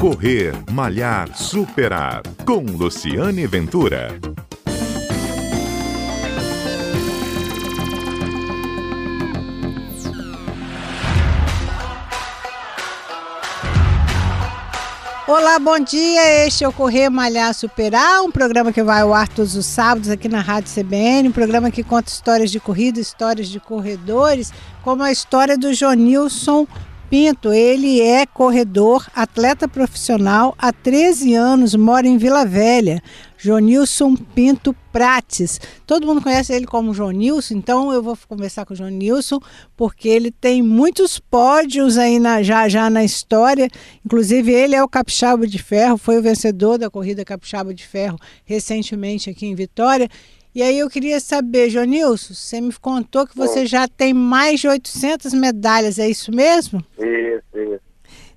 Correr, Malhar, Superar. Com Luciane Ventura. Olá, bom dia. Este é o Correr Malhar Superar, um programa que vai ao ar todos os sábados aqui na Rádio CBN, um programa que conta histórias de corrida, histórias de corredores, como a história do Jonilson Pinto, ele é corredor, atleta profissional, há 13 anos, mora em Vila Velha. Jonilson Pinto Prates. Todo mundo conhece ele como Jonilson, então eu vou conversar com o Jonilson, porque ele tem muitos pódios aí na, já, já na história. Inclusive, ele é o Capixaba de Ferro, foi o vencedor da corrida Capixaba de Ferro recentemente aqui em Vitória. E aí eu queria saber, Jonilson, você me contou que você já tem mais de 800 medalhas, é isso mesmo? Isso, isso.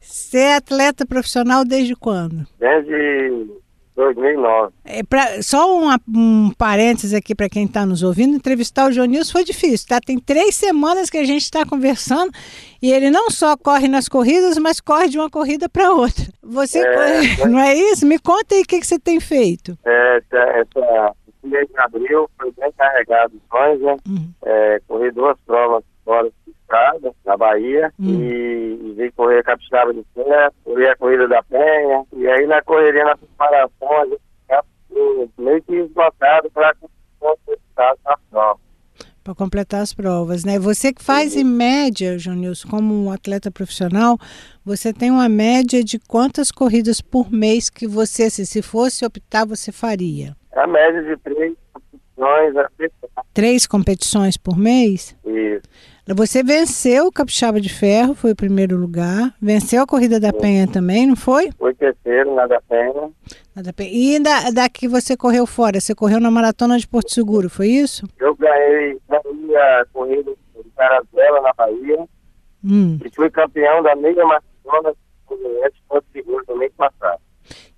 Você é atleta profissional desde quando? Desde 2009. É pra, só um, um parênteses aqui para quem está nos ouvindo, entrevistar o Jonilson foi difícil, tá? Tem três semanas que a gente está conversando e ele não só corre nas corridas, mas corre de uma corrida para outra. Você É, corre- não é isso? Me conta aí o que, que você tem feito. É, essa, essa, mês de abril foi bem carregado de sonhos, né? Uhum. É, corri duas provas fora de estrada, na Bahia, Hum. e, e vim correr a Capixaba de Ferro, corri a Corrida da Penha, e aí na correria, na preparação, a gente meio que esgotado para completar a prova. Para completar as provas, né? Você que faz em média, Jonilson, como um atleta profissional, você tem uma média de quantas corridas por mês que você, assim, se fosse optar, você faria? A média de três competições, Três competições por mês? isso. Você venceu o Capixaba de Ferro, foi o primeiro lugar. Venceu a Corrida da Penha também, não foi? Foi terceiro na da Penha, Na da Penha. E da, daqui você correu fora, você correu na Maratona de Porto Seguro, foi isso? Eu ganhei, ganhei a corrida de Carazela na Bahia Hum. e fui campeão da meia maratona de Porto Seguro no mês passado.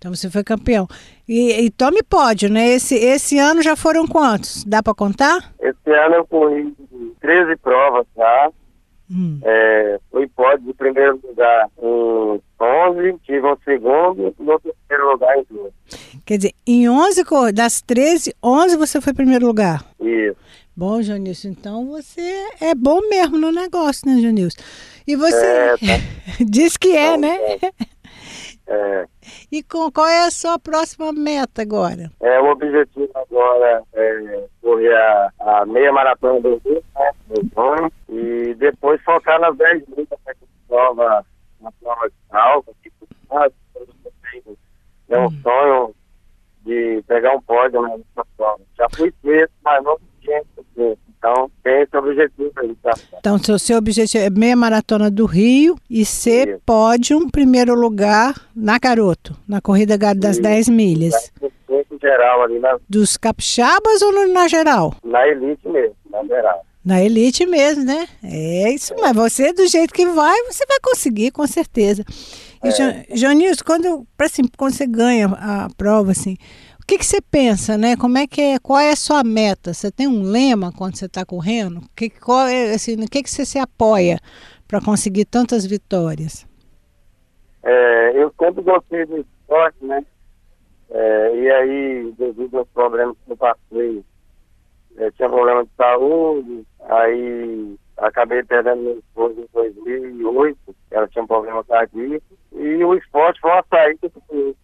Então você foi campeão. E, e tome pódio, né? Esse, esse ano já foram quantos? Dá para contar? Esse ano eu corri 13 provas já. Hum. É, fui pódio de primeiro lugar em 11, tive um segundo e no terceiro lugar em duas. Quer dizer, em 11 cor- das 13, 11 você foi primeiro lugar. Isso. Bom, Janilson, então você é bom mesmo no negócio, né, Janilson? E você É, tá. diz que é, né? É, E com, qual é a sua próxima meta agora? é, o objetivo agora é correr a, a meia maratona do Rio, né, sonho, e depois focar nas 10 milhas, né, prova, na prova de salva, que é um sonho de pegar um pódio né, nessa prova. Já fui sexto, mas não tinha. Então, tem esse objetivo aí, tá? Então, seu, seu objetivo é meia maratona do Rio e ser Isso. pódio, primeiro lugar na Garoto, na corrida das Isso. 10 milhas. Geral, ali na, Dos capixabas ou na geral? na elite mesmo, na geral. Na elite mesmo, né? É isso, mas você, do jeito que vai, você vai conseguir, com certeza. E, É. Jo- Jonilson, quando, assim, quando você ganha a prova, assim, o que, que você pensa, né? Como é que é, qual é a sua meta? Você tem um lema quando você está correndo? Que, qual é, assim, no que, que você se apoia para conseguir tantas vitórias? É, eu sempre gostei do esporte, né? É, e aí, devido aos problemas que eu passei, é, tinha problema de saúde, aí acabei perdendo meu esposo em 2008, ela tinha um problema cardíaco, e o esporte foi uma saída que eu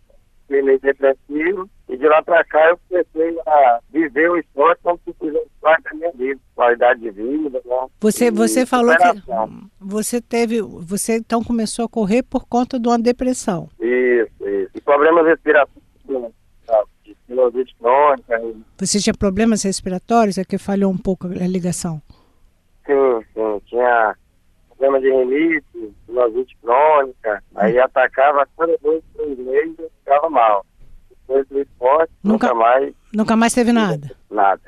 fiquei meio depressivo, e de lá pra cá eu comecei a viver o esporte como se fizesse parte da minha vida, qualidade de vida, né? Você, E você falou que você teve, você então começou a correr por conta de uma depressão. Isso, isso. E problemas respiratórios, né? Sinusite crônica, e- Você tinha problemas respiratórios? É que falhou um pouco a ligação. sim, sim, tinha problema de rinite, sinusite crônica, aí atacava a cada dois, três meses eu ficava mal. Depois do esporte, Nunca- nunca, mais Nunca mais teve nada. nada.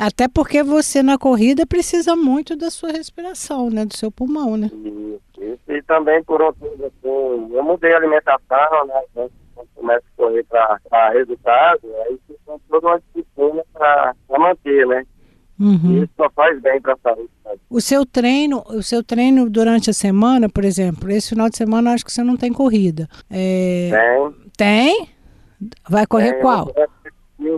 Até porque você na corrida precisa muito da sua respiração, né? Do seu pulmão, né? Isso, e também por outro assim, eu mudei a alimentação, né? Quando começa a correr para resultado, aí você tem toda uma disciplina para manter, né? E Uhum. isso só faz bem para a saúde. Sabe? O seu treino, o seu treino durante a semana, por exemplo, esse final de semana eu acho que você não tem corrida. É, Tem. tem? Vai correr tem, qual? Eu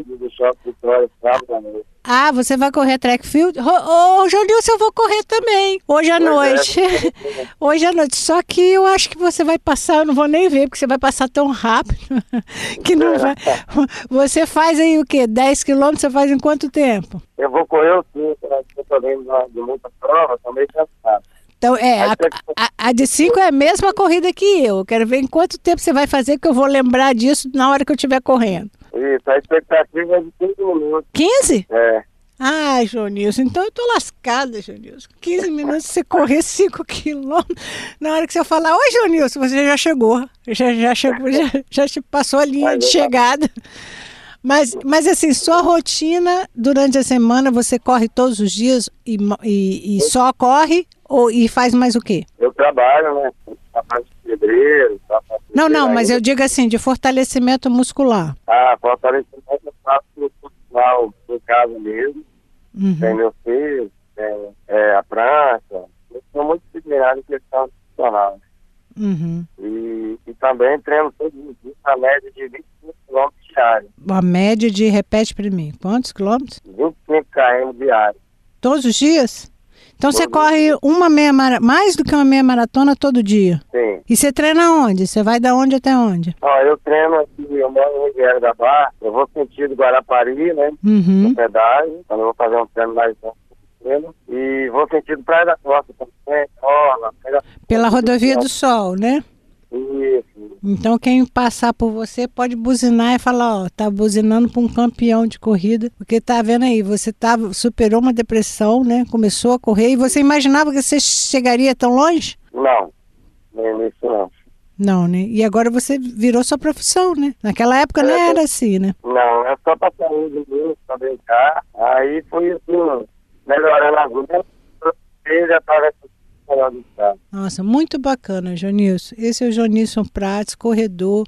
do Shopping Vitória, sábado à noite. Ah, você vai correr track field? Ô, ô Jonilson, eu vou correr também. Hoje à Pois é, noite. Hoje à noite. Só que eu acho que você vai passar, eu não vou nem ver, porque você vai passar tão rápido que não vai. Você faz aí o quê? 10 quilômetros você faz em quanto tempo? Eu vou correr o 5, né? Eu tô vendo de muita prova, tô meio cansado. Então, é, a, a, a de 5 é a mesma corrida que. Eu Quero ver em quanto tempo você vai fazer, que eu vou lembrar disso na hora que eu estiver correndo. Isso, a expectativa é de 5 minutos. 15? É. Ai, Jonilson, então eu tô lascada, Jonilson. 15 minutos você correr 5 quilômetros. Na hora que você falar, oi, Jonilson, você já chegou. Já, já chegou, já, já passou a linha de chegada. Mas, mas assim, sua rotina durante a semana, você corre todos os dias e, e, e só corre ou, e faz mais o quê? Eu trabalho, né? Trabalho de pedreiro, trabalho de Não, não, mas eu digo assim, de fortalecimento muscular. Ah, fortalecimento eu faço profissional em casa mesmo. Uhum. Tem meu filho, tem é, a prancha. Eu sou muito disciplinado em questão profissional. Uhum. E, e também treino todos os dias a média de 25 km diário. A média de, repete para mim, quantos quilômetros? 25 km diário. Todos os dias? Então você corre uma meia mais do que uma meia maratona todo dia. Sim. E você treina onde? Você vai da onde até onde? Ó, eu treino aqui, eu moro em Ribeira da Barra, eu vou sentido Guarapari, né? Uhum. no pedágio, quando eu vou fazer um treino mais longo e vou sentido Praia da Costa também, Orla, Pela rodovia do Sol, né? Isso, Então quem passar por você pode buzinar e falar, ó, tá buzinando para um campeão de corrida, porque tá vendo aí, você tava, superou uma depressão, né? Começou a correr e você imaginava que você chegaria tão longe? não, nem nisso não. Não, né? E agora você virou sua profissão, né? Naquela época não É, era assim, né? Não, é só pra saúde mesmo, pra brincar, aí fui assim, melhorando as lutas, e já tava melhor do estado. Nossa, muito bacana, Jonilson. Esse é o Jonilson Prates, corredor.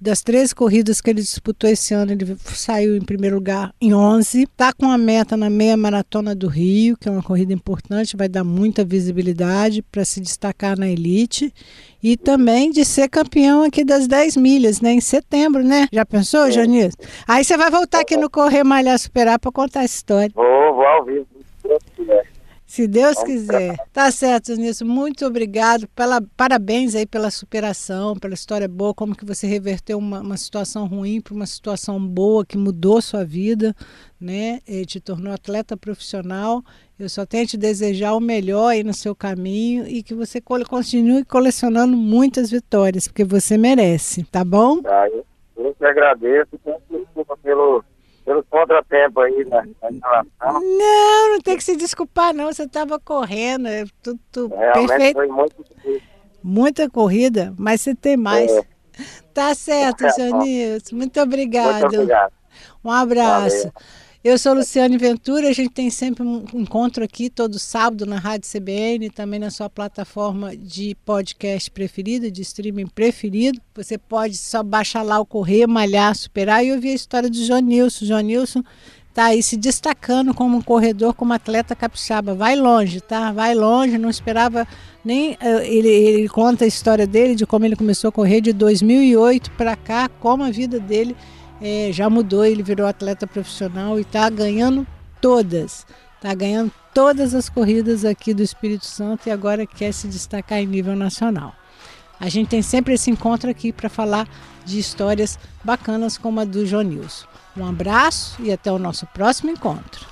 Das três corridas que ele disputou esse ano, ele saiu em primeiro lugar em 11. Está com a meta na meia maratona do Rio, que é uma corrida importante, vai dar muita visibilidade para se destacar na elite. E também de ser campeão aqui das 10 milhas, né? Em setembro, né? Já pensou, Sim. Jonilson? Aí você vai voltar aqui no Correr Malhar Superar para contar essa história. Vou, vou ao vivo. Se Deus Vamos quiser. Tá certo, Nilson. Muito obrigado. Pela, parabéns aí pela superação, pela história boa, como que você reverteu uma, uma situação ruim para uma situação boa que mudou sua vida, né? E te tornou atleta profissional. Eu só tenho a te desejar o melhor aí no seu caminho e que você continue colecionando muitas vitórias, porque você merece, tá bom? Tá? Eu, eu que agradeço, desculpa pelo contratempo aí da, da relação. Não, não tem que se desculpar, não. Você estava correndo, é tudo, tudo Realmente perfeito. foi muito difícil. Muita corrida, mas você tem mais. É. Tá certo, Tá seu bom. Nilson. Muito obrigado. Muito obrigado. Um abraço. Valeu. Eu sou Luciane Ventura, a gente tem sempre um encontro aqui todo sábado na Rádio CBN, também na sua plataforma de podcast preferido, de streaming preferido. Você pode só baixar lá o Correr, Malhar, Superar e ouvir a história do João Nilson. João Nilson está aí se destacando como um corredor, como atleta capixaba. Vai longe, tá? Vai longe, não esperava nem... eh, Ele, ele conta a história dele, de como ele começou a correr de 2008 para cá, como a vida dele é, já mudou, ele virou atleta profissional e está ganhando todas. Está ganhando todas as corridas aqui do Espírito Santo e agora quer se destacar em nível nacional. A gente tem sempre esse encontro aqui para falar de histórias bacanas como a do João Nilson. Um abraço e até o nosso próximo encontro.